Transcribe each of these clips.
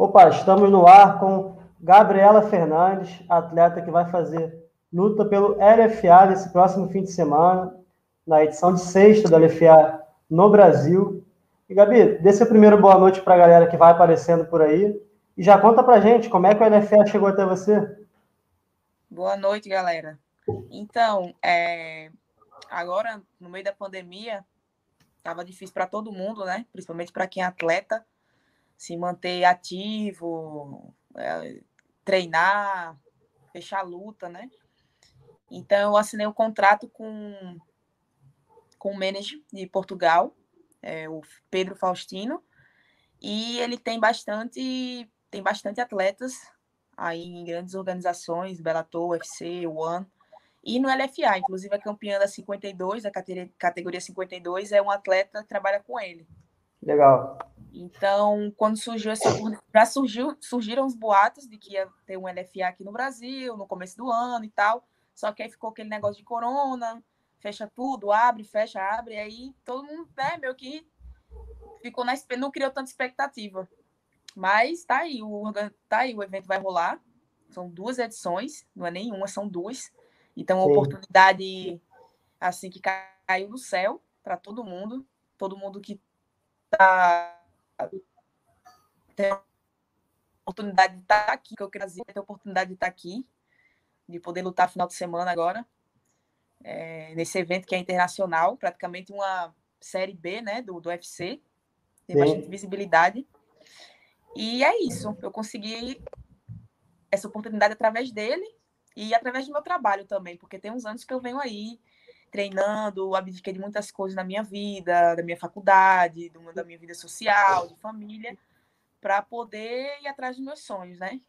Opa, estamos no ar com Gabriela Fernandes, atleta que vai fazer luta pelo LFA nesse próximo fim de semana, na edição de sexta do LFA no Brasil. E Gabi, dê seu primeiro boa noite para a galera que vai aparecendo por aí. E já conta para gente como é que o LFA chegou até você. Boa noite, galera. Então, é... agora, no meio da pandemia, estava difícil para todo mundo, né? Principalmente para quem é atleta, se manter ativo, é, treinar, fechar a luta, né? Então, eu assinei um contrato com, com o manager de Portugal, é, o Pedro Faustino, e ele tem bastante, tem bastante atletas aí em grandes organizações, Bellator, UFC, One, e no LFA, inclusive a campeã da 52, da categoria 52, é um atleta que trabalha com ele. Legal. Então, quando surgiu essa já surgiu, surgiram os boatos de que ia ter um LFA aqui no Brasil, no começo do ano e tal. Só que aí ficou aquele negócio de corona, fecha tudo, abre, fecha, abre, aí todo mundo, né, meio que ficou na não criou tanta expectativa. Mas tá aí, o tá aí, o evento vai rolar. São duas edições, não é nenhuma, são duas. Então, uma oportunidade assim que caiu do céu para todo mundo, todo mundo que tem a oportunidade de estar aqui, que eu quero dizer, ter a oportunidade de estar aqui, de poder lutar final de semana agora, é, nesse evento que é internacional, praticamente uma série B, né, do, do UFC, tem Sim. bastante visibilidade. E é isso, eu consegui essa oportunidade através dele e através do meu trabalho também, porque tem uns anos que eu venho aí treinando, abdiquei de muitas coisas na minha vida, da minha faculdade, do, da minha vida social, de família, para poder ir atrás dos meus sonhos, né?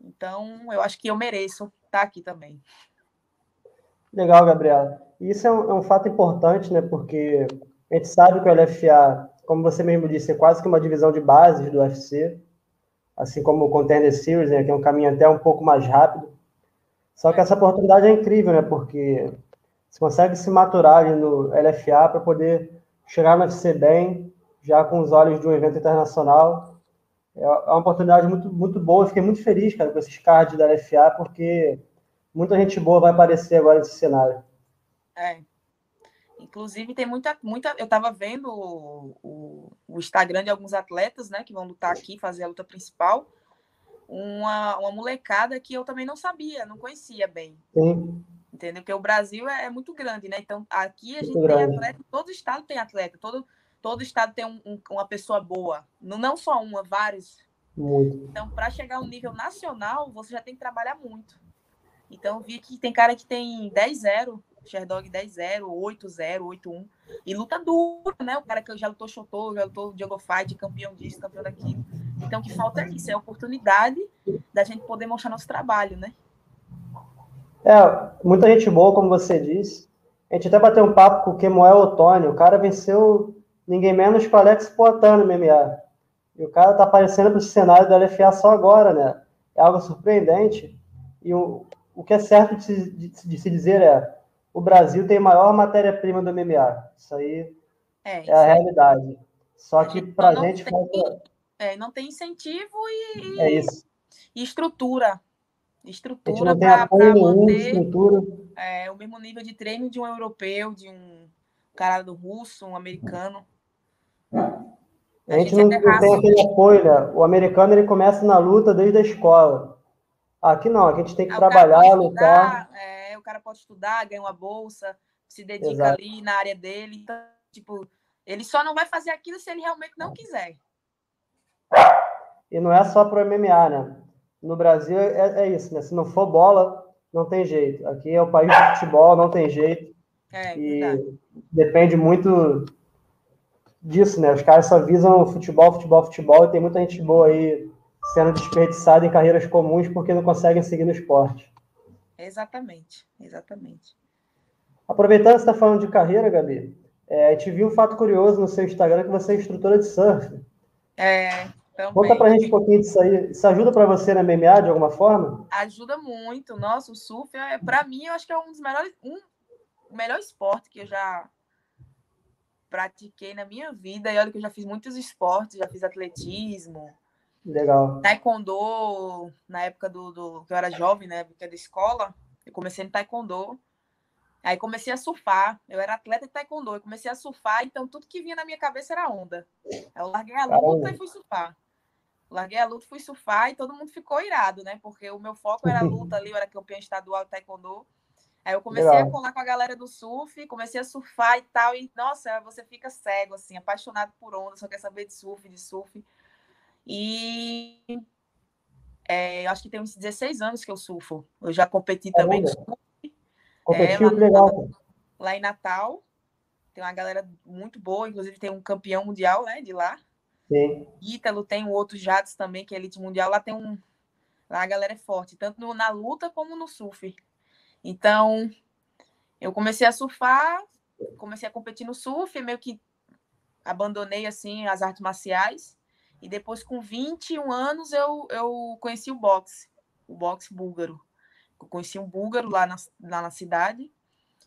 Então, eu acho que eu mereço estar tá aqui também. Legal, Gabriela. Isso é um, é um fato importante, né? Porque a gente sabe que o LFA, como você mesmo disse, é quase que uma divisão de bases do UFC, assim como o Contender Series, né? Que é um caminho até um pouco mais rápido. Só que essa oportunidade é incrível, né? Porque você consegue se maturar ali no LFA para poder chegar no UFC bem, já com os olhos de um evento internacional. É, é uma oportunidade muito, muito boa. Eu fiquei muito feliz, cara, com esses cards da LFA, porque muita gente boa vai aparecer agora nesse cenário. É. Inclusive, tem muita. muita eu estava vendo o, o, o, Instagram de alguns atletas, né, que vão lutar aqui, fazer a luta principal uma, uma molecada que eu também não sabia, não conhecia bem. Sim. Entendeu? Porque o Brasil é, é muito grande, né? Então, aqui a gente muito tem grande. atleta, todo estado tem atleta, todo, todo estado tem um, um, uma pessoa boa. Não, não só uma, vários. Muito. Então, para chegar a um nível nacional, você já tem que trabalhar muito. Então, vi que tem cara que tem 10-0, Sherdog 10-0, 8-0, 8-1. E luta dura, né? O cara que já lutou Shotô, já lutou Diogo Fight, campeão disso, campeão daquilo. Então, o que falta é isso, é a oportunidade da gente poder mostrar nosso trabalho, né? É, muita gente boa, como você disse. A gente até bateu um papo com o Kemuel Otônio. O cara venceu ninguém menos que o Alex Poitin no MMA. E o cara tá aparecendo para o cenário da LFA só agora, né? É algo surpreendente. E o, o que é certo de se, de, de se dizer é: o Brasil tem a maior matéria-prima do MMA. Isso aí é, é a realidade. Só que para a gente tem... falta é, não tem incentivo e, é isso. e estrutura. Estrutura para manter é, o mesmo nível de treino de um europeu, de um cara do russo, um americano. A, a gente, não, não tem aquele apoio, né? O americano ele começa na luta desde a escola. Aqui não, aqui a gente tem que trabalhar, estudar, lutar. É, o cara pode estudar, ganha uma bolsa, se dedica Exato. ali na área dele. Então, tipo, ele só não vai fazer aquilo se ele realmente não quiser. E não é só para o MMA, né? No Brasil é, é, isso, né? Se não for bola, não tem jeito. Aqui é o país do futebol, não tem jeito. É, e verdade. depende muito disso, né? Os caras só visam futebol, futebol, futebol, e tem muita gente boa aí sendo desperdiçada em carreiras comuns porque não conseguem seguir no esporte. Exatamente, exatamente. Aproveitando que você está falando de carreira, Gabi, é, a gente viu um fato curioso no seu Instagram que você é instrutora de surf. É, também. Conta pra gente um pouquinho disso aí. Isso ajuda para você na MMA de alguma forma? Ajuda muito. Nossa, o surf, é, para mim, eu acho que é um dos melhores, um, o melhor esporte que eu já pratiquei na minha vida. E olha que eu já fiz muitos esportes, já fiz atletismo, Legal. Taekwondo, na época do, do que eu era jovem, né? Época da escola, eu comecei no taekwondo. Aí comecei a surfar. Eu era atleta de taekwondo. Eu comecei a surfar, então tudo que vinha na minha cabeça era onda. Eu larguei a luta Caramba. e fui surfar. Larguei a luta, fui surfar e todo mundo ficou irado, né? Porque o meu foco era a luta ali, eu era campeã estadual de taekwondo. Aí eu comecei Legal. a colar com a galera do surf, comecei a surfar e tal. E, nossa, você fica cego, assim, apaixonado por onda, só quer saber de surf, de surf. E é, acho que tem uns 16 anos que eu surfo. Eu já competi é também no surf. Competiu, é, lá, legal. Lá em Natal. Tem uma galera muito boa, inclusive tem um campeão mundial, né, de lá. Sim. Ítalo tem um outro Jatos também, que é elite mundial. Lá tem um. Lá a galera é forte, tanto no, na luta como no surf. Então, eu comecei a surfar, comecei a competir no surf, meio que abandonei assim as artes marciais. E depois, com 21 anos, eu, eu conheci o boxe, o boxe búlgaro. Eu conheci um búlgaro lá na, lá na cidade.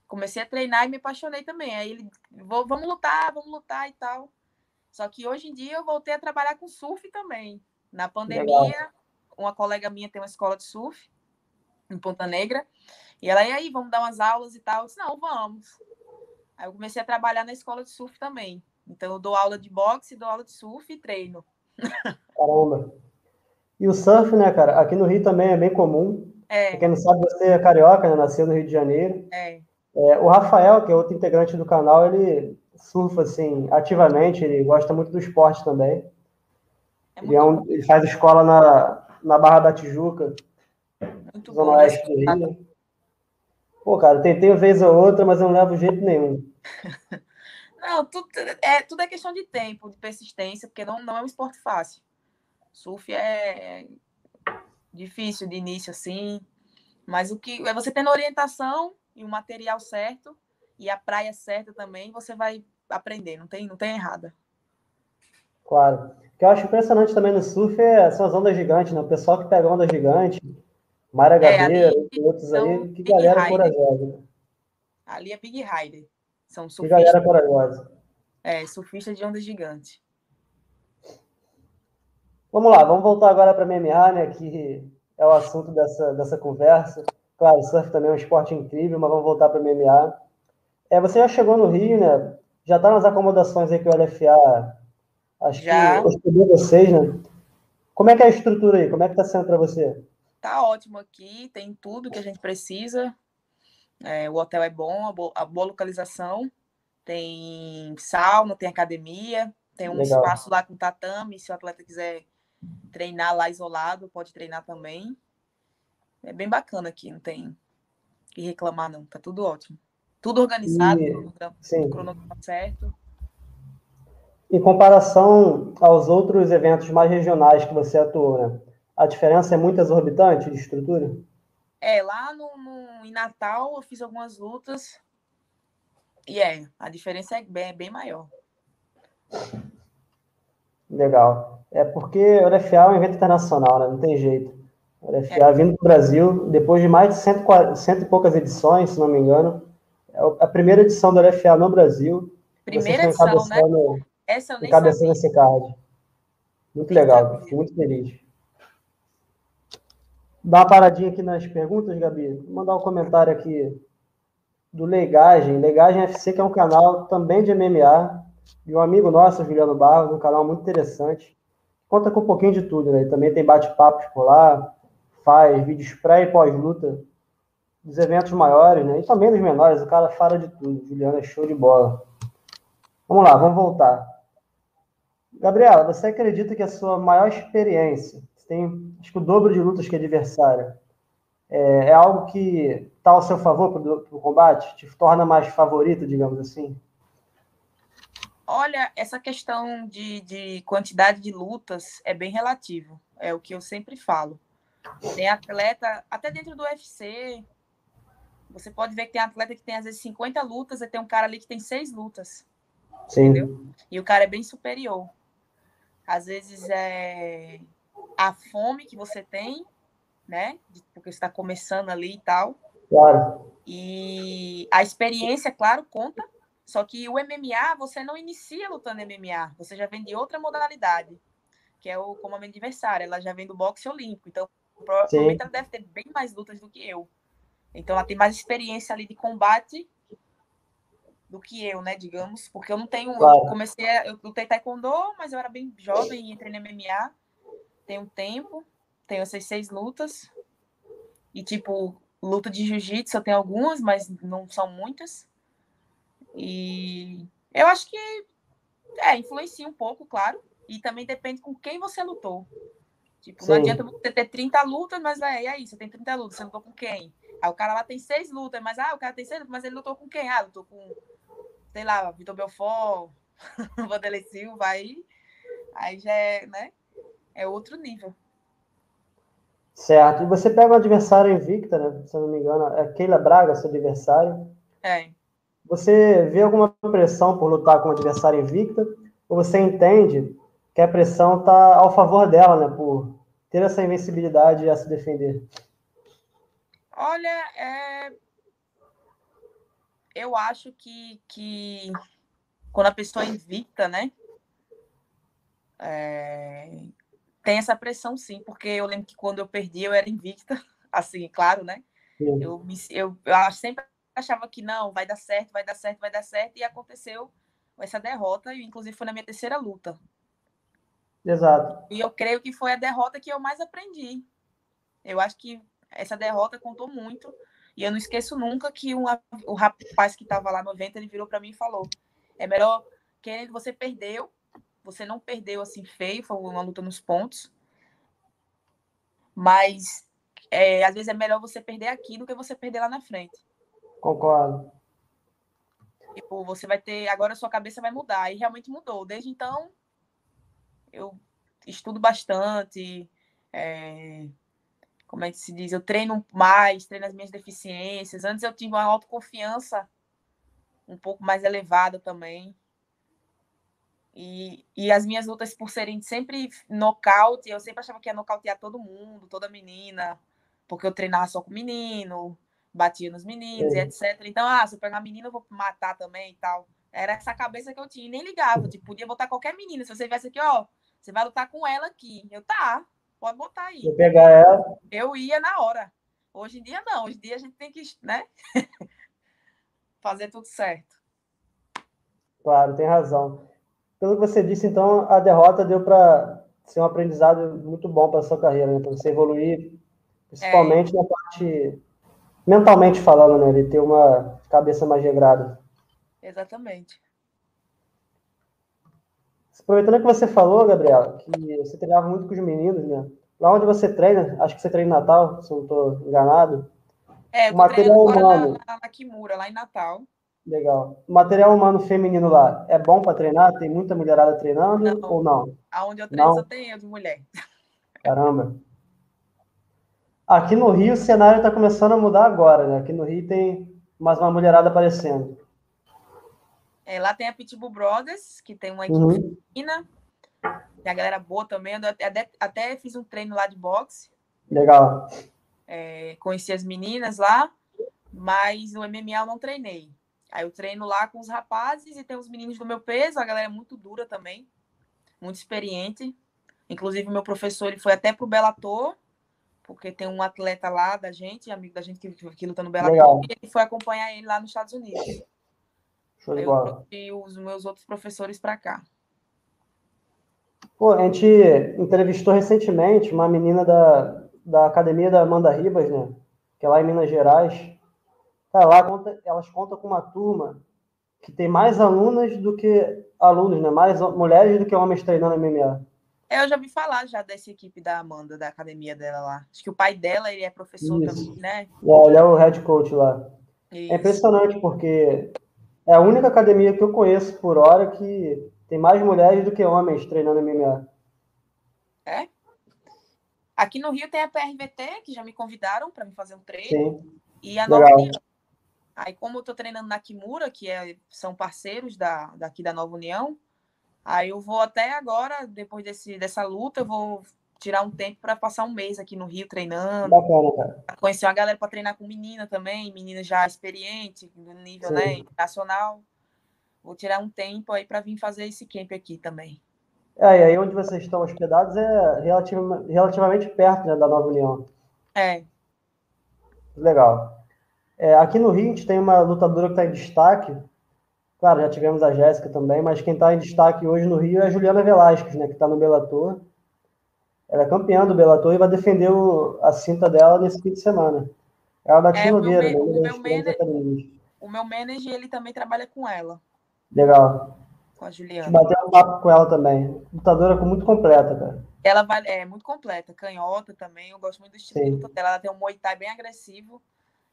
Comecei a treinar e me apaixonei também. Aí ele, vamos lutar, vamos lutar e tal. Só que hoje em dia eu voltei a trabalhar com surf também. Na pandemia, Legal. uma colega minha tem uma escola de surf em Ponta Negra. E ela, e aí, vamos dar umas aulas e tal? Eu disse, não, vamos. Aí eu comecei a trabalhar na escola de surf também. Então eu dou aula de boxe, dou aula de surf e treino. Caramba. E o surf, né, cara? Aqui no Rio também é bem comum. É. Pra quem não sabe, você é carioca, né? Nasceu no Rio de Janeiro. É. É, o Rafael, que é outro integrante do canal, ele surfa assim ativamente, ele gosta muito do esporte também. É ele, é um, ele, faz escola na, na Barra da Tijuca, muito Zona bom, Oeste do Rio. Pô, cara, tentei uma vez ou outra, mas eu não levo jeito nenhum. Não, tudo é, tudo é questão de tempo, de persistência, porque não, não é um esporte fácil. Surf é difícil de início, assim, mas o que é você tendo orientação e o material certo e a praia certa também, você vai aprender, não tem, não tem errada. Claro. O que eu acho impressionante também no surf é, são as ondas gigantes, né? O pessoal que pega onda gigante, Mara Gabeira, é, outros aí, que galera corajosa. Né? Ali é Big Rider. São surfistas. Que galera corajosa. É, surfista de onda gigante. Vamos lá, vamos voltar agora para a MMA, né, que é o assunto dessa, dessa conversa. Claro, surf também é um esporte incrível, mas vamos voltar para a MMA. É, você já chegou no Rio, né? Já está nas acomodações aí que o LFA acho já. que hospedou vocês, né? Como é que é a estrutura aí? Como é que está sendo para você? Tá ótimo aqui, tem tudo que a gente precisa. É, o hotel é bom, a boa, a boa, localização. Tem sauna, tem academia, tem um Legal. espaço lá com tatame. Se o atleta quiser treinar lá isolado, pode treinar também. É bem bacana aqui, não tem que reclamar, não. Tá tudo ótimo. Tudo organizado, e, cronograma certo. Em comparação aos outros eventos mais regionais que você atuou, né? A diferença é muito exorbitante de estrutura? É, lá no, no, em Natal eu fiz algumas lutas e é, a diferença é bem, é bem maior. Legal. É porque o LFA é um evento internacional, né? Não tem jeito. O LFA é. vindo para o Brasil, depois de mais de cento, cento e poucas edições, se não me engano, a primeira edição do LFA no Brasil. Primeira edição, né? Essa eu nem sabia. esse card. Muito legal, fico muito feliz. Dá uma paradinha aqui nas perguntas, Gabi. Vou mandar um comentário aqui do Legagem. Legagem FC, que é um canal também de MMA, de um amigo nosso, Juliano Barros, um canal muito interessante. Conta com um pouquinho de tudo, né? Também tem bate-papos por lá, faz vídeos pré e pós-luta dos eventos maiores, né? E também dos menores. O cara fala de tudo. Juliano é show de bola. Vamos lá, vamos voltar. Gabriela, você acredita que a sua maior experiência você tem, acho que o dobro de lutas que adversário. É, é algo que está ao seu favor para o combate? Te torna mais favorito, digamos assim? Olha, essa questão de, de quantidade de lutas é bem relativo. É o que eu sempre falo. Tem atleta, até dentro do UFC, você pode ver que tem atleta que tem às vezes 50 lutas e tem um cara ali que tem seis lutas. Sim. Entendeu? E o cara é bem superior. Às vezes é a fome que você tem, né? Porque você está começando ali e tal. Claro. E a experiência, claro, conta. Só que o MMA, você não inicia lutando MMA, você já vem de outra modalidade, que é o como a minha adversária. Ela já vem do boxe olímpico, então provavelmente ela deve ter bem mais lutas do que eu. Então ela tem mais experiência ali de combate do que eu, né, digamos, porque eu não tenho, claro. eu comecei, a, eu lutei taekwondo, mas eu era bem jovem e entrei no MMA, tem um tempo, tenho essas seis lutas, e tipo, luta de jiu-jitsu eu tenho algumas, mas não são muitas, e eu acho que, é, influencia um pouco, claro, e também depende com quem você lutou, tipo, Sim. não adianta você ter 30 lutas, mas é, e aí, você tem 30 lutas, você lutou com quem? Aí o cara lá tem seis lutas, mas ah, o cara tem seis lutas, mas ele lutou com quem? Ah, lutou com sei lá, Vitor Belfort, Vanderlei Silva, aí, aí já é, né? É outro nível. Certo. E você pega um adversário invicta, né? Se eu não me engano, é Keila Braga, seu adversário. É. Você vê alguma pressão por lutar com um adversário invicta? Ou você entende que a pressão está ao favor dela, né? Por ter essa invencibilidade a se defender? Olha, é, eu acho que, que quando a pessoa é invicta, né? É, tem essa pressão sim, porque eu lembro que quando eu perdi eu era invicta, assim, claro, né? Eu, me, eu, eu sempre achava que não, vai dar certo, vai dar certo, vai dar certo, e aconteceu essa derrota, e inclusive foi na minha terceira luta. Exato. E eu creio que foi a derrota que eu mais aprendi. Eu acho que essa derrota contou muito e eu não esqueço nunca que um, o rapaz que estava lá no evento, ele virou para mim e falou: é melhor que você perdeu, você não perdeu assim feio, foi uma luta nos pontos, mas é, às vezes é melhor você perder aqui do que você perder lá na frente. Concordo. Tipo, você vai ter. Agora a sua cabeça vai mudar. E realmente mudou. Desde então, eu estudo bastante. É, como é que se diz? Eu treino mais, treino as minhas deficiências. Antes eu tinha uma autoconfiança um pouco mais elevada também. E, e as minhas lutas, por serem sempre nocaute, eu sempre achava que ia nocautear todo mundo, toda menina, porque eu treinava só com menino, batia nos meninos é. e etc. Então, ah, se eu pegar menina, eu vou matar também e tal. Era essa cabeça que eu tinha, nem ligava. Tipo, podia botar qualquer menina. Se você viesse aqui, ó, você vai lutar com ela aqui. Eu, tá, pode botar aí. Vou pegar ela. Eu ia na hora. Hoje em dia, não. Hoje em dia a gente tem que, né? Fazer tudo certo. Claro, tem razão. Pelo que você disse, então, a derrota deu para ser um aprendizado muito bom para sua carreira, né? para você evoluir, principalmente é. na parte mentalmente falando, né? Ele ter uma cabeça mais regrada. Exatamente. Aproveitando que você falou, Gabriela, que você treinava muito com os meninos, né? Lá onde você treina, acho que você treina em Natal, se não estou enganado. É, o material humano. Na, na Kimura, lá em Natal. Legal. O material humano feminino lá é bom para treinar? Tem muita mulherada treinando não. ou não? Aonde eu treino não? só tem eu de mulher. Caramba. Aqui no Rio o cenário está começando a mudar agora, né? Aqui no Rio tem mais uma mulherada aparecendo. É, lá tem a Pitbull Brothers, que tem uma equipe uhum. feminina. Tem a galera boa também. Eu até, até fiz um treino lá de boxe. Legal. É, conheci as meninas lá, mas no MMA eu não treinei. Aí eu treino lá com os rapazes e tem os meninos do meu peso. A galera é muito dura também, muito experiente. Inclusive, meu professor ele foi até pro Bellator, porque tem um atleta lá da gente, amigo da gente que, que luta no Bellator, e ele foi acompanhar ele lá nos Estados Unidos. Show eu trouxe os meus outros professores para cá. Pô, a gente entrevistou recentemente uma menina da, da academia da Amanda Ribas, né? Que é lá em Minas Gerais. Cara, lá conta, elas contam com uma turma que tem mais alunas do que alunos, né? Mais mulheres do que homens treinando MMA. É, eu já vi falar já dessa equipe da Amanda, da academia dela lá. Acho que o pai dela ele é professor Isso. também, né? É, ele é o head coach lá. É Isso. É impressionante, porque é a única academia que eu conheço por hora que tem mais mulheres do que homens treinando MMA. É? Aqui no Rio tem a PRVT, que já me convidaram para me fazer um treino. Sim. E a Nova União. Aí, como eu estou treinando na Kimura, que é, são parceiros da, daqui da Nova União, aí eu vou até agora, depois desse, dessa luta, eu vou tirar um tempo para passar um mês aqui no Rio treinando. Bacana, cara. Conhecer uma galera para treinar com menina também, menina já experiente, no nível né, internacional. Vou tirar um tempo aí para vir fazer esse camp aqui também. É, e aí onde vocês estão hospedados é relativa, relativamente perto né, da Nova União. É. Legal. É, aqui no Rio a gente tem uma lutadora que está em destaque. Claro, já tivemos a Jéssica também, mas quem está em destaque hoje no Rio é a Juliana Velasquez, né, que está no Bellator. Ela é campeã do Bellator e vai defender o, a cinta dela nesse fim de semana. Ela é da é, Nogueira, né? O meu, manager, o meu manager, ele também trabalha com ela. Legal. Com a Juliana. Bateu um papo com ela também. Lutadora muito completa, cara. Ela vai, é muito completa, canhota também. Eu gosto muito do estilo dela. Ela tem um Muay Thai bem agressivo.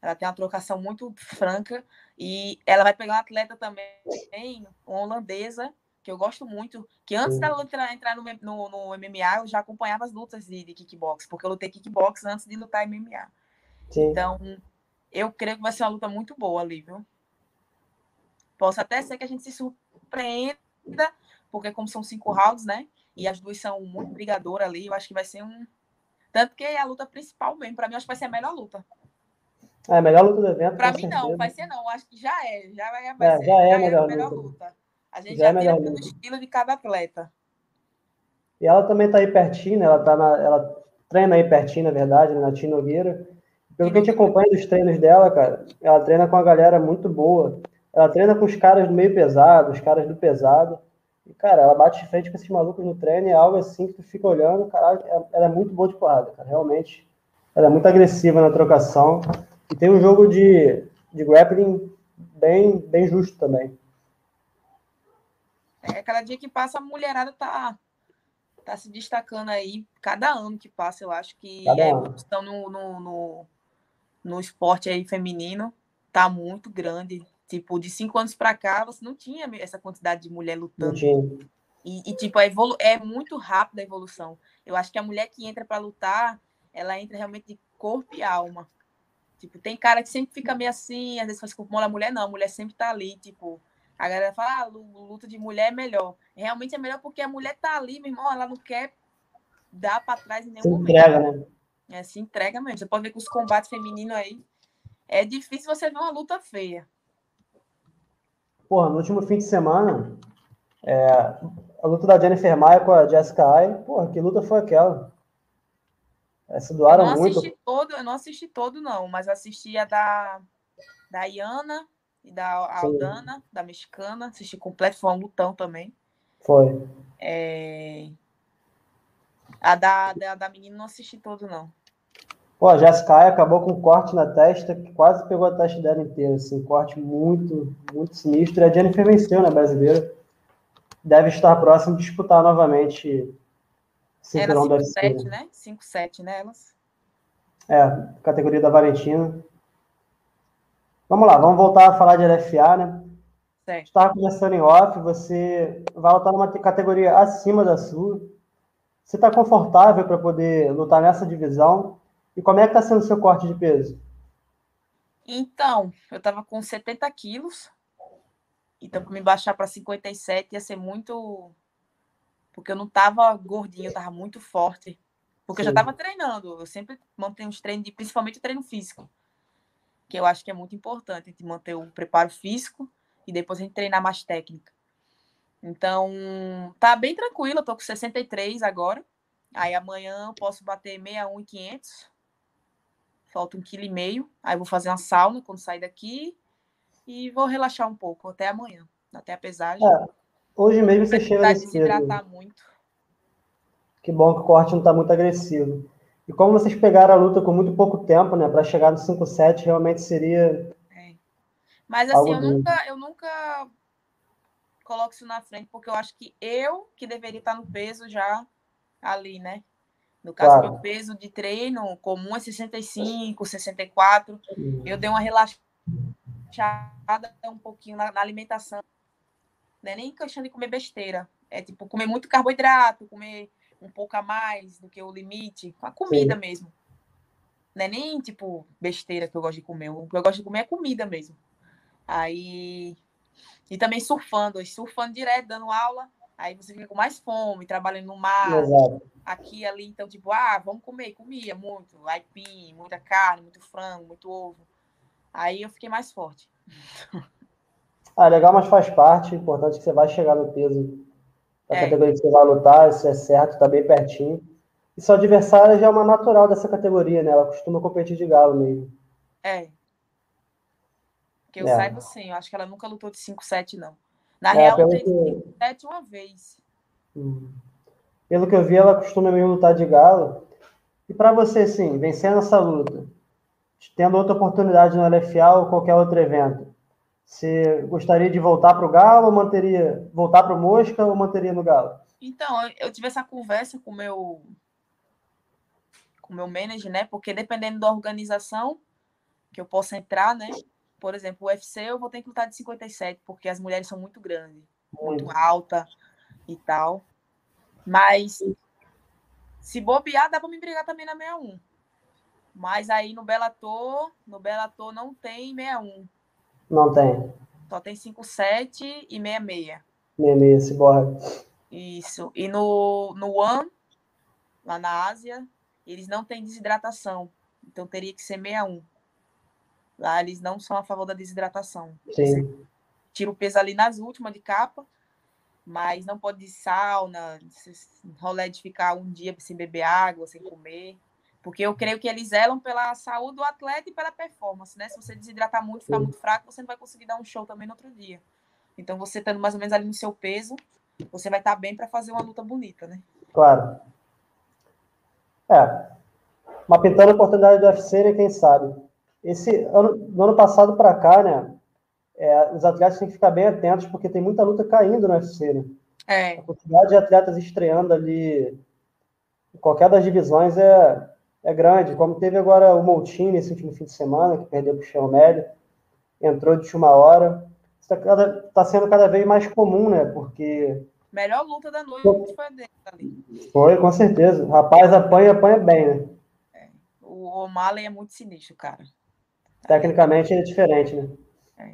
Ela tem uma trocação muito franca. E ela vai pegar uma atleta também, uma holandesa, que eu gosto muito. Que antes Sim. dela entrar, entrar no, no, no, MMA, eu já acompanhava as lutas de, de kickbox, porque eu lutei kickbox antes de lutar MMA. Sim. Então, eu creio que vai ser uma luta muito boa ali, viu? Posso até ser que a gente se surpreenda, porque como são cinco rounds, né? E as duas são muito brigadoras ali, eu acho que vai ser um. Tanto que é a luta principal mesmo. Para mim, acho que vai ser a melhor luta. É a melhor luta do evento. Para mim, certeza. não, vai ser não. Acho que já é. Já vai, vai é, ser, já é, já a melhor, melhor luta. luta. A gente já, já é tem o estilo de cada atleta. E ela também está aí pertinho, né? ela, tá na, ela treina aí pertinho, na verdade, na Tina Nogueira. Pelo que a gente acompanha dos treinos dela, cara, ela treina com uma galera muito boa. Ela treina com os caras do meio pesado, os caras do pesado. E, cara, ela bate de frente com esses malucos no treino, é algo assim que tu fica olhando, caralho, é, ela é muito boa de porrada, cara. Realmente, ela é muito agressiva na trocação. E tem um jogo de, de grappling bem, bem justo também. É, cada dia que passa, a mulherada tá, tá se destacando aí. Cada ano que passa, eu acho que cada a evolução no, no, no, no esporte aí feminino tá muito grande. Tipo, de cinco anos para cá, você não tinha essa quantidade de mulher lutando. E, e, tipo, a evolu é muito rápida a evolução. Eu acho que a mulher que entra para lutar, ela entra realmente de corpo e alma. Tipo, tem cara que sempre fica meio assim, às vezes faz com a mulher não, a mulher sempre tá ali, tipo, a galera fala, ah, luta de mulher é melhor. Realmente é melhor porque a mulher tá ali, meu irmão, ela não quer dar para trás em nenhum se momento. Entrega, né? É, se entrega mesmo. Você pode ver que os combates femininos aí é difícil você ver uma luta feia. Porra, no último fim de semana, é, a luta da Jennifer Maia com a Jessica Ai, porra, que luta foi aquela? Essa doaram eu não muito. Assisti todo, eu não assisti todo, não, mas assisti a da, da Iana e da Aldana, Sim. da mexicana. Assisti completo, foi um lutão também. Foi. É... A da, da, da menina não assisti todo, não. Pô, a Jessica acabou com um corte na testa que quase pegou a testa dela inteira, assim, um corte muito, muito sinistro. E a Jennifer venceu, né, brasileira. Deve estar próximo de disputar novamente da 5-7, né? 5-7, né, elas? É, categoria da Valentina. Vamos lá, vamos voltar a falar de LFA, né? Certo. Estava começando em off, você vai lutar numa categoria acima da sua. Você está confortável para poder lutar nessa divisão? E como é que está sendo o seu corte de peso? Então, eu estava com 70 quilos. Então, para me baixar para 57 ia ser muito. Porque eu não estava gordinho, eu estava muito forte. Porque Sim. eu já estava treinando. Eu sempre mantenho os treinos, de, principalmente o treino físico. Que eu acho que é muito importante a gente manter o preparo físico e depois a gente treinar mais técnica. Então, tá bem tranquilo. Eu tô com 63 agora. Aí amanhã eu posso bater 61 e 500 falta um quilo e meio. Aí vou fazer uma sauna quando sair daqui e vou relaxar um pouco até amanhã, até a pesagem. É, hoje mesmo você chega nesse desidratar muito. Que bom que o corte não está muito agressivo. E como vocês pegaram a luta com muito pouco tempo, né, para chegar no 5-7, realmente seria. É. Mas assim, eu nunca, eu nunca coloco isso na frente, porque eu acho que eu que deveria estar no peso já ali, né? No caso, claro. meu peso de treino comum é 65, 64. Uhum. Eu dei uma relaxada um pouquinho na, na, alimentação. Não é nem questão de comer besteira. É tipo comer muito carboidrato, comer um pouco a mais do que o limite, com a comida Sim. mesmo. Não é nem tipo besteira que eu gosto de comer. O que eu gosto de comer é comida mesmo. Aí. E também surfando, surfando direto, dando aula. Aí você fica com mais fome, trabalhando no mar. Exato aqui ali, então, tipo, ah, vamos comer, comia muito, aipim, muita carne, muito frango, muito ovo. Aí eu fiquei mais forte. Ah, legal, mas faz parte, importante que você vai chegar no peso a é. categoria que você vai lutar, isso é certo, está bem pertinho. E sua adversária já é uma natural dessa categoria, né? Ela costuma competir de galo mesmo. É. Que eu é. saiba sim, eu acho que ela nunca lutou de 5-7, não. Na é, real, tem que... 7 uma vez. Hum. Pelo que eu vi, ela costuma mesmo lutar de galo. E para você, sim, vencendo essa luta, tendo outra oportunidade no LFA ou qualquer outro evento, você gostaria de voltar para o Galo ou manteria voltar para o Mosca ou manteria no Galo? Então, eu tive essa conversa com meu com meu manager, né? Porque dependendo da organização que eu possa entrar, né? Por exemplo, o UFC eu vou ter que lutar de 57, porque as mulheres são muito grandes, muito, muito alta e tal. Mas se bobear, dá para me brigar também na 61. Mas aí no Bellator, no Bellator não tem 61. Não tem. Só tem 57 e 66. 66, se borra. Isso. E no, no One, lá na Ásia, eles não têm desidratação. Então teria que ser 61. Lá eles não são a favor da desidratação. Sim. tira o peso ali nas últimas de capa, mas não pode de sauna, rolê de ficar um dia sem beber água, sem comer. Porque eu creio que eles zelam pela saúde do atleta e pela performance, né? Se você desidratar muito, ficar muito fraco, você não vai conseguir dar um show também no outro dia. Então, você estando mais ou menos ali no seu peso, você vai estar bem para fazer uma luta bonita, né? Claro. É. Uma pintando oportunidade do UFC, né? Quem sabe? Esse ano, do ano passado para cá, né? É, os atletas têm que ficar bem atentos, porque tem muita luta caindo no UFC, né? É. A quantidade de atletas estreando ali em qualquer das divisões é, é grande. Como teve agora o Moutinho nesse último fim de semana, que perdeu para o Xiaomélio, entrou de uma hora. Está tá sendo cada vez mais comum, né? Porque. Melhor luta da noite foi dele ali. Foi, com certeza. O rapaz apanha, apanha bem, né? É. O O'Malley é muito sinistro, cara. Tecnicamente ele é diferente, né? É.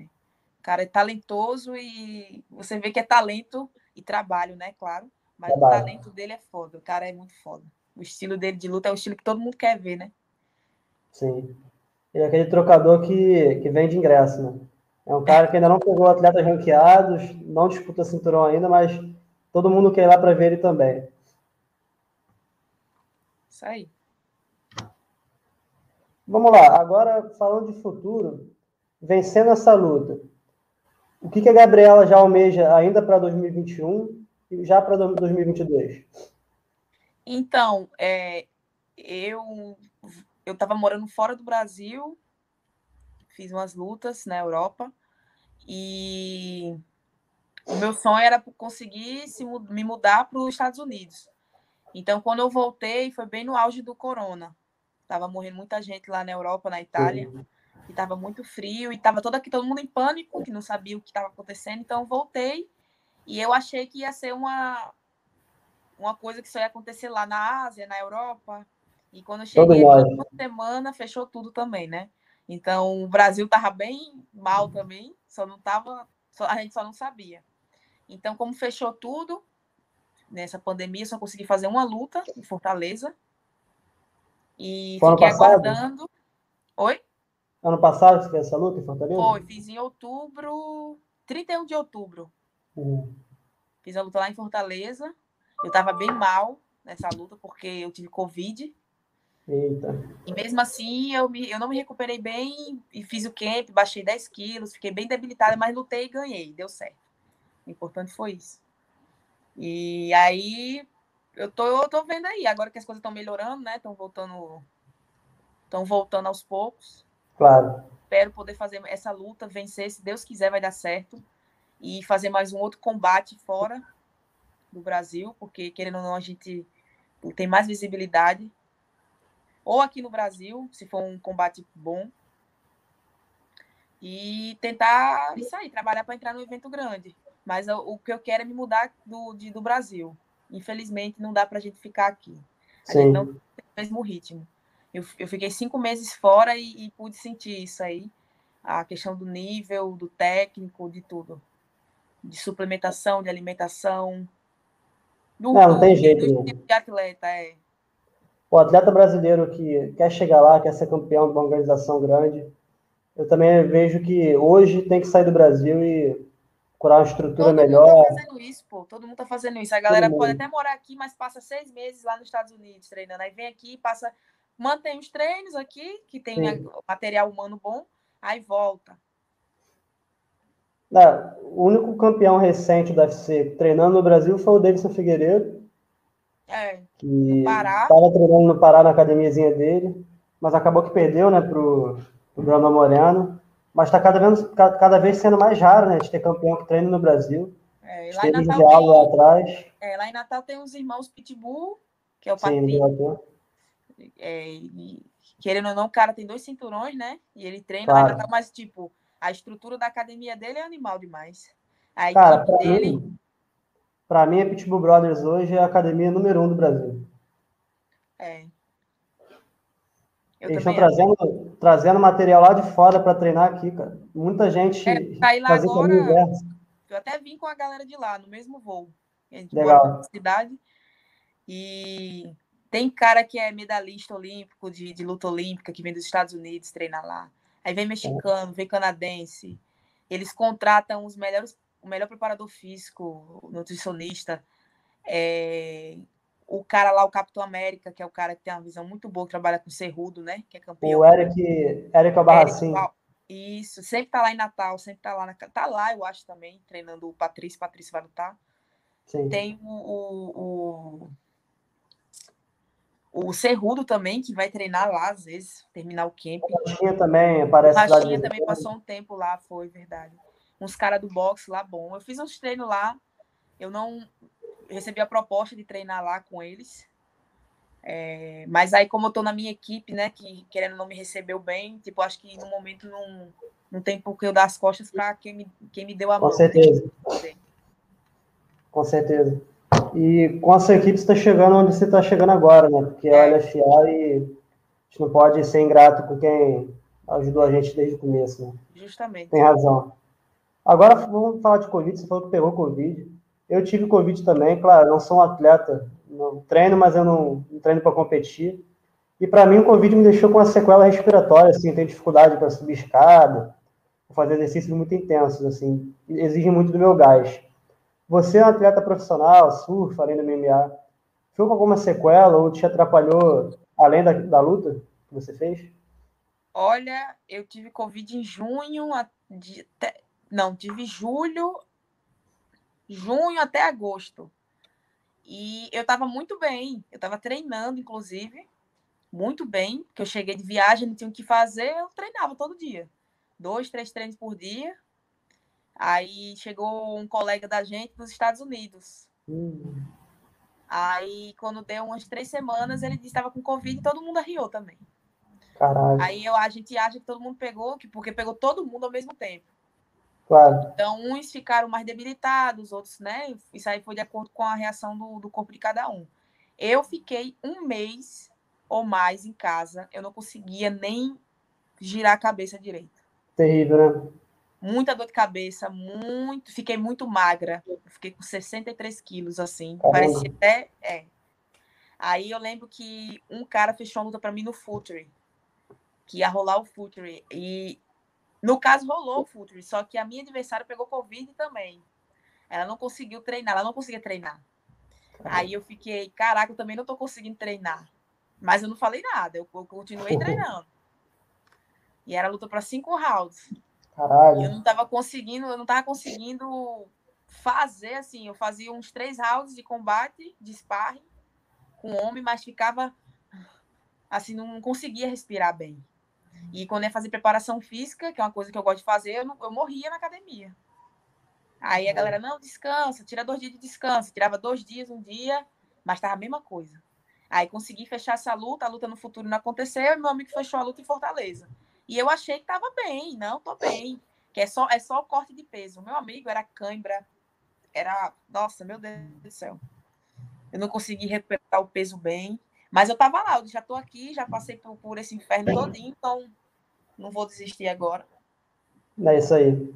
O cara é talentoso e você vê que é talento e trabalho, né? Claro. Mas trabalho. o talento dele é foda. O cara é muito foda. O estilo dele de luta é o estilo que todo mundo quer ver, né? Sim. E é aquele trocador que, que vende ingresso, né? É um cara que ainda não pegou atletas ranqueados, não disputa cinturão ainda, mas todo mundo quer ir lá para ver ele também. Isso aí. Vamos lá, agora falando de futuro, vencendo essa luta, o que, que a Gabriela já almeja ainda para 2021 e já para 2022? Então, é, eu eu estava morando fora do Brasil, fiz umas lutas na Europa e o meu sonho era conseguir se, me mudar para os Estados Unidos. Então, quando eu voltei, foi bem no auge do corona. Tava morrendo muita gente lá na Europa, na Itália, uhum. e tava muito frio, e tava todo aqui todo mundo em pânico, que não sabia o que estava acontecendo. Então, voltei e eu achei que ia ser uma uma coisa que só ia acontecer lá na Ásia, na Europa. E quando eu cheguei, uma semana fechou tudo também, né? Então, o Brasil tava bem mal também, só não tava, só, a gente só não sabia. Então, como fechou tudo, nessa pandemia, só consegui fazer uma luta em Fortaleza. E Foi fiquei aguardando. Oi? Ano passado você fez essa luta em Fortaleza? Foi, fiz em outubro, 31 de outubro. Uhum. Fiz a luta lá em Fortaleza. Eu estava bem mal nessa luta porque eu tive Covid. Eita. E mesmo assim, eu, me, eu não me recuperei bem e fiz o camp, baixei 10 quilos, fiquei bem debilitada, mas lutei e ganhei, deu certo. O importante foi isso. E aí, eu tô, eu tô vendo aí, agora que as coisas estão melhorando, né? Estão voltando. Estão voltando aos poucos. Claro. Espero poder fazer essa luta, vencer, se Deus quiser, vai dar certo. E fazer mais um outro combate fora do Brasil, porque querendo ou não, a gente tem mais visibilidade. Ou aqui no Brasil, se for um combate bom. E tentar isso aí, trabalhar para entrar no evento grande. Mas o, que eu quero é me mudar do, de, do Brasil. Infelizmente, não dá para a gente ficar aqui. A Sim. gente não tem o mesmo ritmo. Eu, eu fiquei cinco meses fora e, e pude sentir isso aí. A questão do nível, do técnico, de tudo. De suplementação, de alimentação, do, não, não tem jeito. Do tipo de atleta, é. O atleta brasileiro que quer chegar lá, quer ser campeão de uma organização grande, eu também vejo que hoje tem que sair do Brasil e procurar uma estrutura Todo melhor. mundo tá fazendo isso, pô. Todo mundo tá fazendo isso. A galera pode até morar aqui, mas passa seis meses lá nos Estados Unidos treinando. Aí vem aqui, passa, mantém os treinos aqui, que tem Sim. material humano bom, aí volta. O único campeão recente do UFC treinando no Brasil foi o Davidson Figueiredo. É, que estava treinando no Pará na academiazinha dele, mas acabou que perdeu, né, pro, pro Bruno Moreno. Mas está cada vez, cada vez sendo mais raro, né, de ter campeão que treina no Brasil. É, lá, em Natal tem, lá atrás. É, lá em Natal tem os irmãos Pitbull, que é o Patrício. É, e, querendo ou não, o cara tem dois cinturões, né? E ele treina claro. lá em Natal, mas tipo, a estrutura da academia dele é animal demais. A Cara, equipe dele. Mim, pra mim, a Pitbull Brothers hoje é a academia número um do Brasil. É. Eu Eles estão trazendo, trazendo material lá de fora para treinar aqui, cara. Muita gente. É, tá lá agora. Eu até vim com a galera de lá, no mesmo voo. A gente Legal. na cidade. E tem cara que é medalhista olímpico de, de luta olímpica, que vem dos Estados Unidos treinar lá. Aí vem mexicano, vem canadense. Eles contratam os melhores, o melhor preparador físico, nutricionista. É, o cara lá, o Capitão América, que é o cara que tem uma visão muito boa, que trabalha com Cerrudo, né? Que é campeão. O Eric, Eric Albarracin. Isso, sempre tá lá em Natal, sempre tá lá. Na, tá lá, eu acho, também, treinando o Patrício. Patrício vai lutar. Sim. Tem o, o, o Cerrudo também, que vai treinar lá, às vezes, terminar o camp. O Baixinha também, parece. O Baixinha também passou um tempo lá, foi verdade. Uns caras do boxe lá, bom. Eu fiz uns treinos lá, eu não recebi a proposta de treinar lá com eles. É, mas aí, como eu tô na minha equipe, né, que querendo não me recebeu bem, tipo, acho que no momento não, não tem por que eu dar as costas para quem me, quem me deu a mão. Com certeza. Com certeza. E com a sua equipe, você está chegando onde você está chegando agora, né? Porque é a LFA e a gente não pode ser ingrato com quem ajudou a gente desde o começo, né? Justamente. Tem razão. Agora vamos falar de Covid. Você falou que pegou Covid. Eu tive Covid também, claro, não sou um atleta, não treino, mas eu não, não treino para competir. E para mim o Covid me deixou com uma sequela respiratória, assim, tenho dificuldade para subir escada, fazer exercícios muito intensos, assim, exige muito do meu gás. Você é um atleta profissional, surfa, além do MMA. Ficou com alguma sequela ou te atrapalhou além da, da luta que você fez? Olha, eu tive Covid em junho, até, não, tive julho, junho até agosto. E eu estava muito bem, eu estava treinando, inclusive, muito bem, que eu cheguei de viagem, não tinha o que fazer, eu treinava todo dia. Dois, três treinos por dia, Aí chegou um colega da gente dos Estados Unidos. Uhum. Aí, quando deu umas três semanas, ele estava com Covid e todo mundo arriou também. Caralho. Aí eu, a gente acha que todo mundo pegou, porque pegou todo mundo ao mesmo tempo. Claro. Então, uns ficaram mais debilitados, outros, né? Isso aí foi de acordo com a reação do, do corpo de cada um. Eu fiquei um mês ou mais em casa, eu não conseguia nem girar a cabeça direito. Terrível, né? Muita dor de cabeça, muito, fiquei muito magra, fiquei com 63 quilos, assim, Caramba. parecia até, é. Aí eu lembro que um cara fechou uma luta para mim no Future, que ia rolar o Future, e no caso rolou o Future, só que a minha adversária pegou Covid também, ela não conseguiu treinar, ela não conseguia treinar. Aí eu fiquei, caraca, eu também não tô conseguindo treinar. Mas eu não falei nada, eu, eu continuei treinando. E era luta para cinco rounds. Caralho. Eu não tava conseguindo, eu não tava conseguindo fazer assim. Eu fazia uns três rounds de combate, de sparring com homem, mas ficava assim, não conseguia respirar bem. E quando ia fazer preparação física, que é uma coisa que eu gosto de fazer, eu, não, eu morria na academia. Aí a galera, não, descansa, tira dois dias de descanso. Tirava dois dias, um dia, mas tava a mesma coisa. Aí consegui fechar essa luta, a luta no futuro não aconteceu, e meu amigo fechou a luta em Fortaleza. E eu achei que estava bem, não, tô bem. Que é só, é só o corte de peso. Meu amigo era cãibra, era. Nossa, meu Deus do céu. Eu não consegui recuperar o peso bem. Mas eu estava lá, eu já estou aqui, já passei por, por esse inferno todinho, então não vou desistir agora. É isso aí.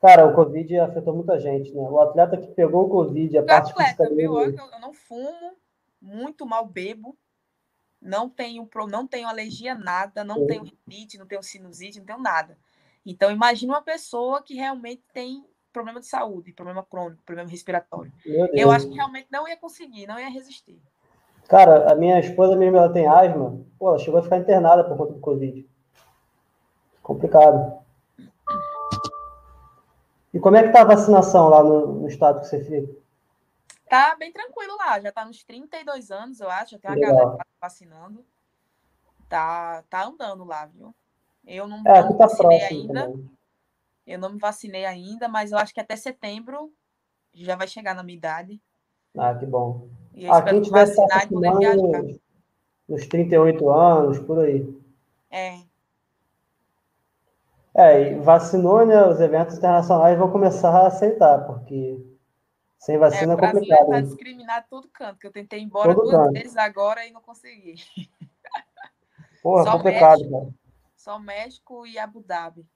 Cara, o Covid afetou muita gente, né? O atleta que pegou o Covid, a parte atleta, física dele... Eu, eu não fumo, muito mal bebo, não tenho, não tenho alergia a nada, não tenho rinite, não tenho sinusite, não tenho nada. Então, imagina uma pessoa que realmente tem problema de saúde, problema crônico, problema respiratório. Eu acho que realmente não ia conseguir, não ia resistir. Cara, a minha esposa mesmo, ela tem asma. Pô, ela chegou a ficar internada por conta do Covid. Complicado. E como é que tá a vacinação lá no, no estado que você fica? Tá bem tranquilo lá, já tá nos 32 anos, eu acho, já tem uma Legal. galera vacinando. Tá, tá andando lá, viu? Eu não, é, não tá vacinei ainda. Também. Eu não me vacinei ainda, mas eu acho que até setembro já vai chegar na minha idade. Ah, que bom. E eu ah, quem tiver vacinar e poder viajar. Nos 38 anos, por aí. É. É, e vacinou, né? Os eventos internacionais vão começar a aceitar, porque sem vacina é, é complicado. Está discriminado todo canto, que eu tentei ir embora todo duas canto. vezes agora e não consegui. Porra, Só complicado, México, cara. Só México e Abu Dhabi.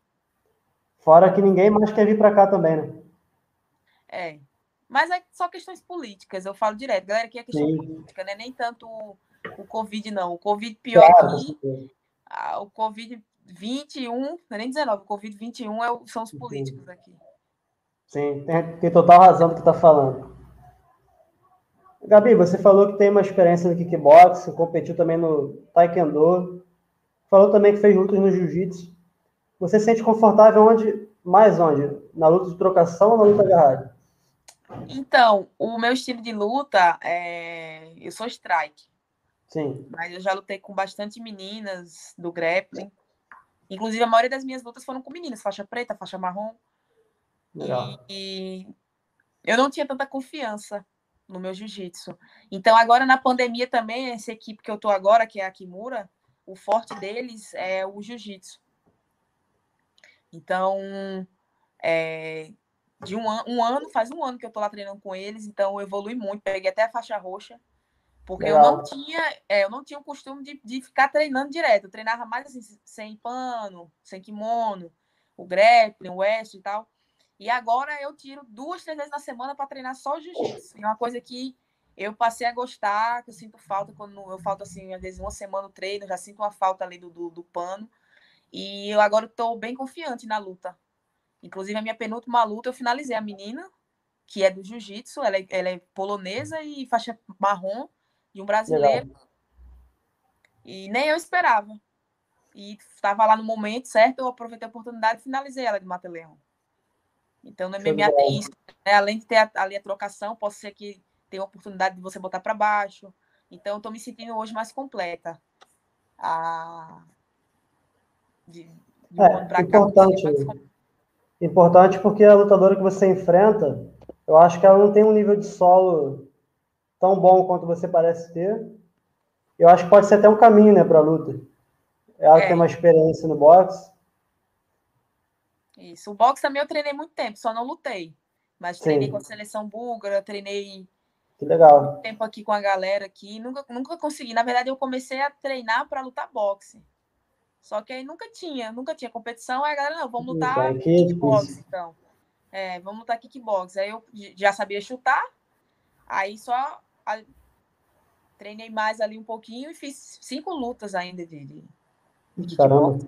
Fora que ninguém mais quer vir para cá também, né? É. Mas é só questões políticas, eu falo direto. Galera, aqui é questão Sim. política, né? Nem tanto o, o Covid, não. O Covid pior claro, aqui, a, o Covid 21, não é nem 19, o Covid 21 é, são os políticos aqui. Sim, tem, tem total razão do que está falando. Gabi, você falou que tem uma experiência no kickbox, competiu também no taekwondo, falou também que fez lutas no jiu-jitsu. Você se sente confortável onde, mais onde? Na luta de trocação ou na luta agarrada? Então, o meu estilo de luta é. Eu sou strike. Sim. Mas eu já lutei com bastante meninas do grappling. Inclusive, a maioria das minhas lutas foram com meninas, faixa preta, faixa marrom. Legal. E, eu não tinha tanta confiança no meu jiu-jitsu. Então, agora na pandemia também, essa equipe que eu tô agora, que é a Kimura, o forte deles é o jiu-jitsu. Então, é, de um, an um ano, faz um ano que eu tô lá treinando com eles, então eu evolui muito, peguei até a faixa roxa, porque Legal. eu não tinha, é, eu não tinha o costume de, de ficar treinando direto, eu treinava mais assim, sem pano, sem kimono, o grappling, o west e tal. E agora eu tiro duas, três vezes na semana para treinar só o jiu-jitsu. É uma coisa que eu passei a gostar, que eu sinto falta quando eu falto assim, às vezes uma semana no treino, já sinto uma falta ali do, do, do pano. E eu agora estou bem confiante na luta. Inclusive, a minha penúltima luta, eu finalizei a menina, que é do jiu-jitsu, ela, é, ela, é polonesa e faixa marrom de um brasileiro. Legal. E nem eu esperava. E estava lá no momento certo, eu aproveitei a oportunidade e finalizei ela de mata-leão. Então, no MMA tem isso. Né? Além de ter a, ali a trocação, pode ser que tenha a oportunidade de você botar para baixo. Então, estou me sentindo hoje mais completa. A, de, de um é, importante, cá, importante porque a lutadora que você enfrenta, eu acho que ela não tem um nível de solo tão bom quanto você parece ter. Eu acho que pode ser até um caminho, né, para a luta. Ela é. tem uma experiência no boxe. Isso. O boxe também eu treinei muito tempo, só não lutei. Mas Sim. treinei com a seleção búlgara, treinei que legal. muito tempo aqui com a galera aqui. Nunca, nunca consegui. Na verdade, eu comecei a treinar para lutar boxe. Só que aí nunca tinha, nunca tinha competição. Aí a galera, não, vamos lutar kickbox, então. É, vamos lutar kickbox. Aí eu já sabia chutar, aí só a, treinei mais ali um pouquinho e fiz cinco lutas ainda de, de Caramba.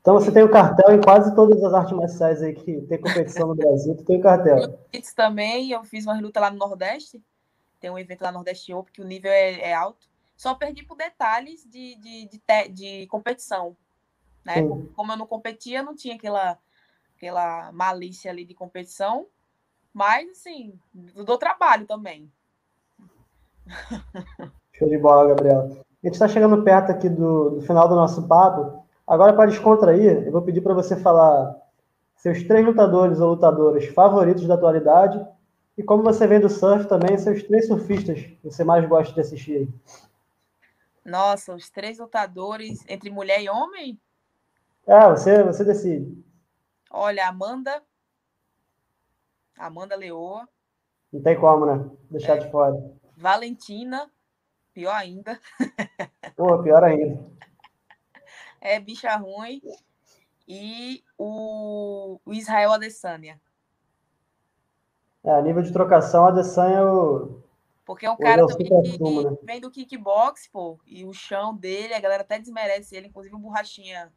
Então você tem o cartel em quase todas as artes marciais aí que tem competição no Brasil, tu tem o cartel. Isso também, eu fiz uma luta lá no Nordeste, tem um evento lá no Nordeste Open que o nível é, é alto. Só perdi por detalhes de, de, de, te, de competição. Né? Como eu não competia, não tinha aquela, aquela malícia ali de competição. Mas, assim, dou trabalho também. Show de bola, Gabriela. A gente está chegando perto aqui do, do, final do nosso papo. Agora, para descontrair, eu vou pedir para você falar seus três lutadores ou lutadoras favoritos da atualidade e como você vem do surf também, seus três surfistas que você mais gosta de assistir aí. Nossa, os três lutadores entre mulher e homem? É, você, você decide. Olha, Amanda. Amanda Leoa. Não tem como, né? Deixar é. de fora. Valentina. Pior ainda. Pô, pior ainda. É bicha ruim. E o, o Israel Adesanya. É, a nível de trocação, a Adesanya é o, porque é um cara também que né? vem do kickbox, pô, e o chão dele, a galera até desmerece ele, inclusive o Borrachinha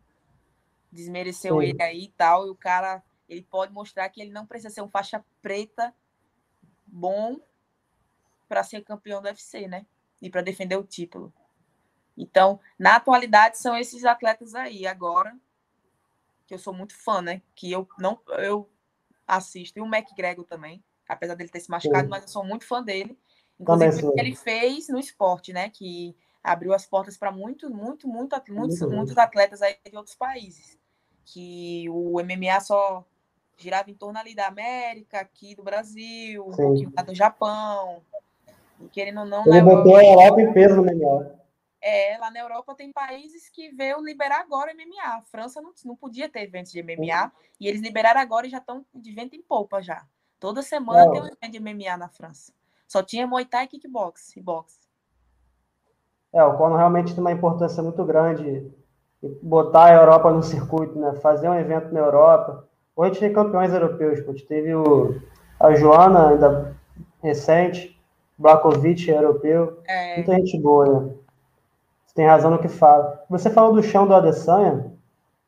desmereceu Sim. ele aí e tal, e o cara. ele pode mostrar que ele não precisa ser um faixa preta bom para ser campeão do UFC, né? E para defender o título. Então, na atualidade, são esses atletas aí. Agora, que eu sou muito fã, né? Que eu não eu assisto. E o McGregor também, apesar dele ter se machucado, Sim. mas eu sou muito fã dele. Inclusive, o que ele fez no esporte, né? Que abriu as portas para muito, muito, muito, muitos, muitos atletas aí de outros países. Que o MMA só girava em torno ali da América, aqui do Brasil, um pouquinho lá do Japão. E querendo ou não. Ele botou a Europa em peso no MMA. É, lá na Europa tem países que veio liberar agora MMA. A França não, não podia ter eventos de MMA uhum. e eles liberaram agora e já estão de vento em polpa já. Toda semana é. tem um evento de MMA na França. Só tinha Muay Thai, kickbox e boxe. É, o Conor realmente tem uma importância muito grande botar a Europa no circuito, né? Fazer um evento na Europa. Hoje a gente tem campeões europeus, a gente teve o, a Joana, ainda recente, Blakovic, europeu. É. Muita gente boa, né? Você tem razão no que fala. Você falou do chão do Adesanya.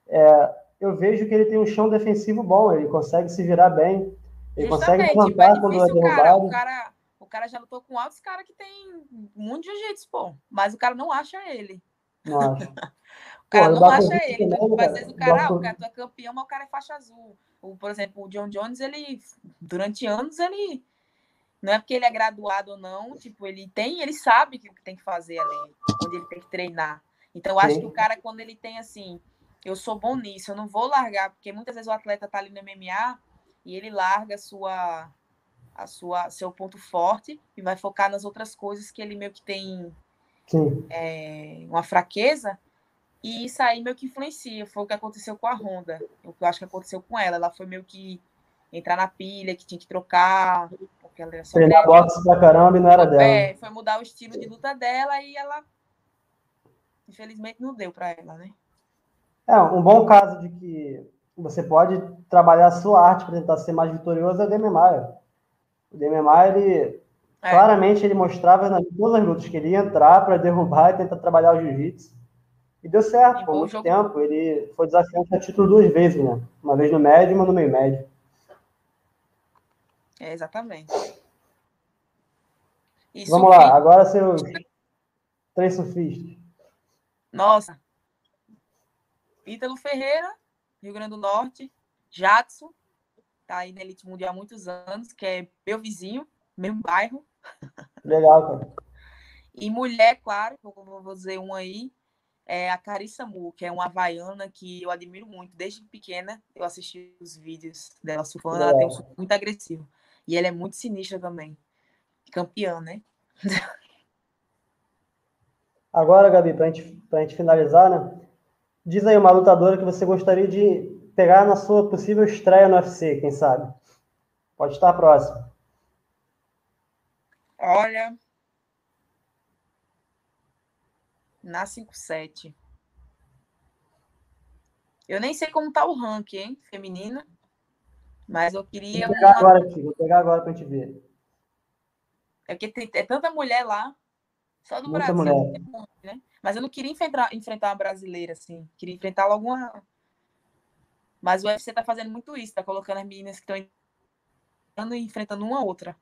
É, eu vejo que ele tem um chão defensivo bom, ele consegue se virar bem. Ele Justamente, consegue plantar quando é derrubado. O cara, o cara já lutou com altos caras que tem muito jiu-jitsu, pô. Mas o cara não acha ele. Não acha. o cara pô, não acha ele. Então, às vezes o cara, ah, o cara é campeão, mas o cara é faixa azul. O, por exemplo, o John Jones, ele, durante anos, ele não é porque ele é graduado ou não, tipo, ele tem, ele sabe o que tem que fazer ali, onde ele tem que treinar. Então, eu acho Sim. que o cara, quando ele tem assim, eu sou bom nisso, eu não vou largar, porque muitas vezes o atleta tá ali no MMA e ele larga a sua, a sua, seu ponto forte e vai focar nas outras coisas que ele meio que tem é, uma fraqueza. E isso aí meio que influencia. Foi o que aconteceu com a Honda. O que eu acho que aconteceu com ela. Ela foi meio que entrar na pilha, que tinha que trocar. Porque ela era Treinar boxe pra caramba e não era dela. É, foi mudar o estilo de luta dela e ela, infelizmente, não deu para ela, né? É, um bom caso de que você pode trabalhar a sua arte para tentar ser mais vitorioso é o Demi Maia. O Demi Maia, ele, é. claramente, ele mostrava nas todas as lutas que ele ia entrar para derrubar e tentar trabalhar o jiu-jitsu. E deu certo, por muito jogo... tempo. Ele foi desafiante a título duas vezes, né? Uma vez no médio e uma no meio médio. É, exatamente. E Vamos lá, agora seus três surfistas. Nossa. Ítalo Ferreira, Rio Grande do Norte. Jadson, tá aí na Elite Mundial há muitos anos, que é meu vizinho, mesmo bairro. Legal, cara. E mulher, claro, vou, vou dizer um aí, é a Carissa Mu, que é uma havaiana que eu admiro muito. Desde pequena eu assisti os vídeos dela surfando, ela tem um surf muito agressivo. E ela é muito sinistra também. Campeã, né? Agora, Gabi, para gente, a gente finalizar, né? Diz aí uma lutadora que você gostaria de pegar na sua possível estreia no UFC, quem sabe? Pode estar próximo. Olha. Na 57. Eu nem sei como tá o ranking, hein, feminina. Mas eu queria. Vou pegar uma... agora aqui, vou pegar agora para a gente ver. É porque tem, é tanta mulher lá, só do Muita Brasil. Mulher. Né? Mas eu não queria enfrentar, enfrentar uma brasileira, assim. Queria enfrentar alguma. Mas o UFC tá fazendo muito isso, tá colocando as meninas que estão entrando e enfrentando uma outra.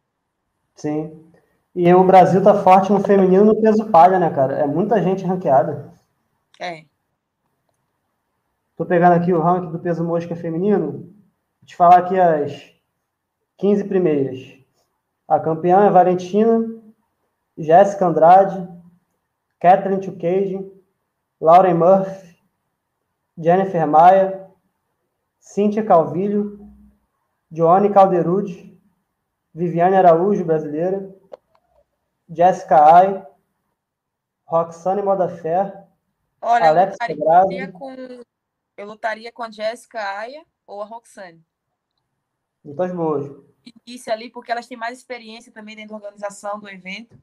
Sim. E o Brasil tá forte no feminino no peso palha, né, cara? É muita gente ranqueada. É. Tô pegando aqui o ranking do peso mosca feminino. Vou te falar aqui as 15 primeiras. A campeã é Valentina, Jéssica Andrade, Catherine Chukage, Lauren Murphy, Jennifer Maia, Cíntia Calvilho, Joane Calderud, Viviane Araújo, brasileira, Jessica Ai, Roxane Modafé, Olha, Alex eu lutaria, com, eu lutaria com a Jessica Aia ou a Roxane. Lutas boas. Início ali, porque elas têm mais experiência também dentro da organização do evento.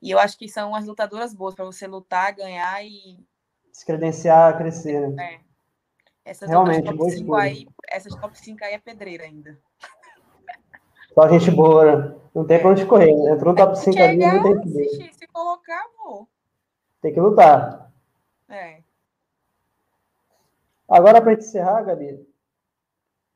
E eu acho que são as lutadoras boas para você lutar, ganhar e. Se credenciar, crescer, né? É. Essas Realmente, top 5 aí, essas top 5 aí é pedreira ainda. Só gente boa, né? Não tem pra onde correr. Né? Entrou no top 5 ali, não tem que ver. Se colocar, vou. Tem que lutar. É. Agora, para encerrar, Gabi,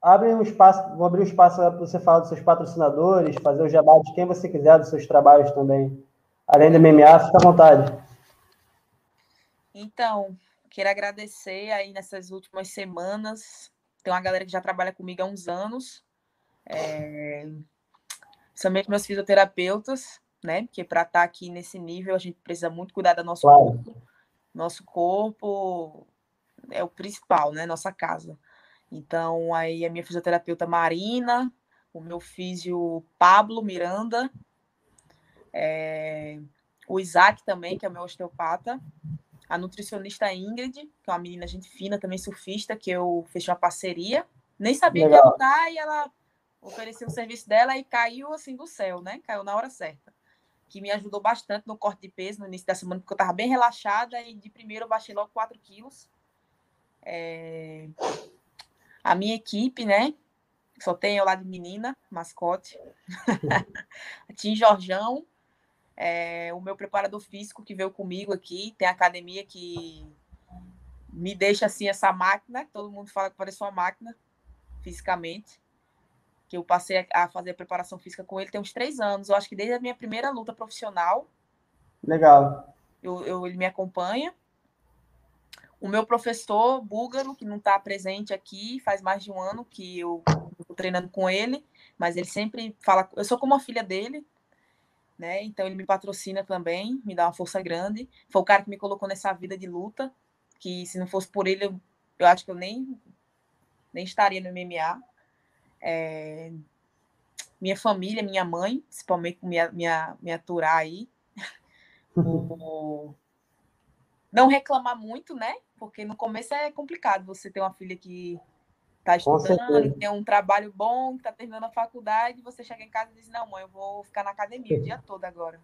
abre um espaço, vou abrir um espaço para você falar dos seus patrocinadores, fazer o jabá de quem você quiser dos seus trabalhos também. Além do MMA, fica à vontade. Então, quero agradecer aí nessas últimas semanas. Tem uma galera que já trabalha comigo há uns anos. É... Somente meus fisioterapeutas, né? Porque para estar tá aqui nesse nível, a gente precisa muito cuidar do nosso claro. corpo. Nosso corpo é o principal, né? Nossa casa. Então, aí a minha fisioterapeuta Marina, o meu físio Pablo Miranda, é, o Isaac também, que é o meu osteopata, a nutricionista Ingrid, que é uma menina gente fina, também surfista, que eu fechei uma parceria. Nem sabia Legal. que ia lutar e ela ofereceu o serviço dela e caiu assim do céu, né? Caiu na hora certa. Que me ajudou bastante no corte de peso no início da semana, porque eu estava bem relaxada e de primeiro eu baixei logo 4 quilos. É a minha equipe, né? Só tem eu lá de menina, mascote. Tim Jorjão, é, o meu preparador físico que veio comigo aqui, tem academia que me deixa assim essa máquina, todo mundo fala que parece uma máquina fisicamente. Que eu passei a fazer a preparação física com ele tem uns três anos. Eu acho que desde a minha primeira luta profissional. Legal. Eu, eu ele me acompanha. O meu professor búlgaro, que não está presente aqui, faz mais de um ano que eu estou treinando com ele, mas ele sempre fala. Eu sou como a filha dele, né? Então ele me patrocina também, me dá uma força grande. Foi o cara que me colocou nessa vida de luta, que se não fosse por ele, eu, eu acho que eu nem, nem estaria no MMA. É, minha família, minha mãe, principalmente me, me, me aturar aí. o, não reclamar muito, né? Porque no começo é complicado você ter uma filha que está estudando, tem um trabalho bom, que está terminando a faculdade, e você chega em casa e diz, não, mãe, eu vou ficar na academia o dia todo agora.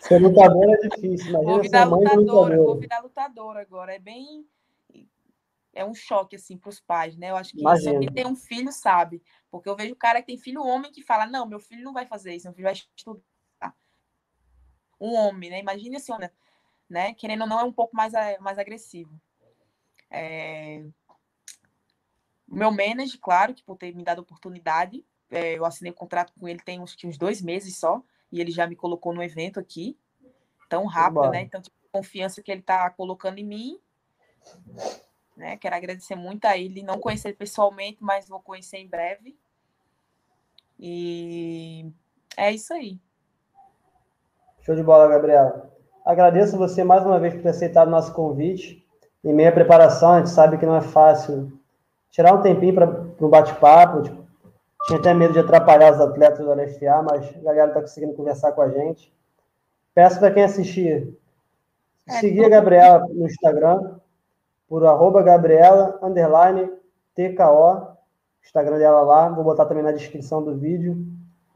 Ser lutadora é difícil, mas vou virar lutadora, vou virar lutadora agora. É bem. É um choque, assim, para os pais, né? Eu acho que só quem tem um filho sabe. Porque eu vejo o cara que tem filho homem que fala: não, meu filho não vai fazer isso, meu filho vai estudar. Um homem, né? Imagina assim, olha, né? Querendo ou não, é um pouco mais, mais agressivo. É... Meu manager, claro, que por ter me dado oportunidade, é, eu assinei o um contrato com ele tem uns, uns dois meses só, e ele já me colocou no evento aqui, tão rápido, né? Então, tipo, confiança que ele está colocando em mim, né? Quero agradecer muito a ele, não conhecer pessoalmente, mas vou conhecer em breve. E é isso aí. Show de bola, Gabriela. Agradeço você mais uma vez por ter aceitado o nosso convite. Em meia preparação, a gente sabe que não é fácil tirar um tempinho para o bate-papo. Tipo, tinha até medo de atrapalhar os atletas do LFA, mas a galera está conseguindo conversar com a gente. Peço para quem assistir, é, seguir a Gabriela no Instagram, por arroba Gabriela, underline, TKO, Instagram dela lá, vou botar também na descrição do vídeo.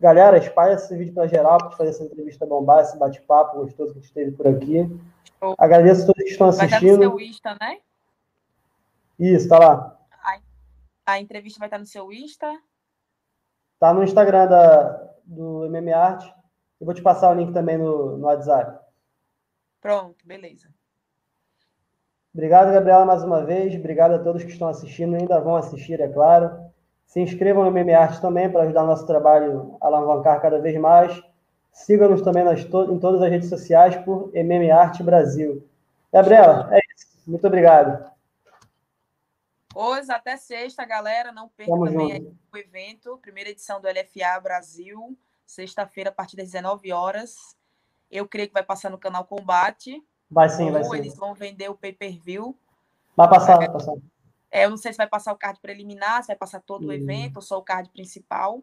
Galera, espalha esse vídeo para geral, para fazer essa entrevista bombar, esse bate-papo gostoso que a gente teve por aqui. Show. Agradeço a todos que estão assistindo. Vai estar no seu Insta, né? Isso, tá lá. A, a entrevista vai estar no seu Insta? Tá no Instagram da, do MM Art. Eu vou te passar o link também no, no WhatsApp. Pronto, beleza. Obrigado, Gabriela, mais uma vez. Obrigado a todos que estão assistindo, ainda vão assistir, é claro. Se inscrevam no MMArt também para ajudar nosso trabalho a alavancar cada vez mais. Siga-nos também nas to em todas as redes sociais por MMArt Brasil. Gabriela, é isso. Muito obrigado. Hoje até sexta, galera. Não perca Tamo também o evento, primeira edição do LFA Brasil, sexta-feira, a partir das 19 horas. Eu creio que vai passar no canal Combate. Vai sim, vai sim. Eles vão vender o pay-per-view. Vai passar, vai passar. É, eu não sei se vai passar o card preliminar, se vai passar todo uhum. o evento, ou só o card principal.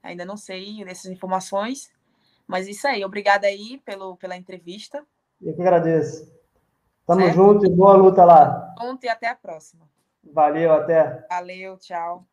Ainda não sei dessas informações. Mas isso aí, obrigada aí pelo, pela entrevista. Eu que agradeço. Tamo certo? junto e boa luta lá. Junto e até a próxima. Valeu, até. Valeu, tchau.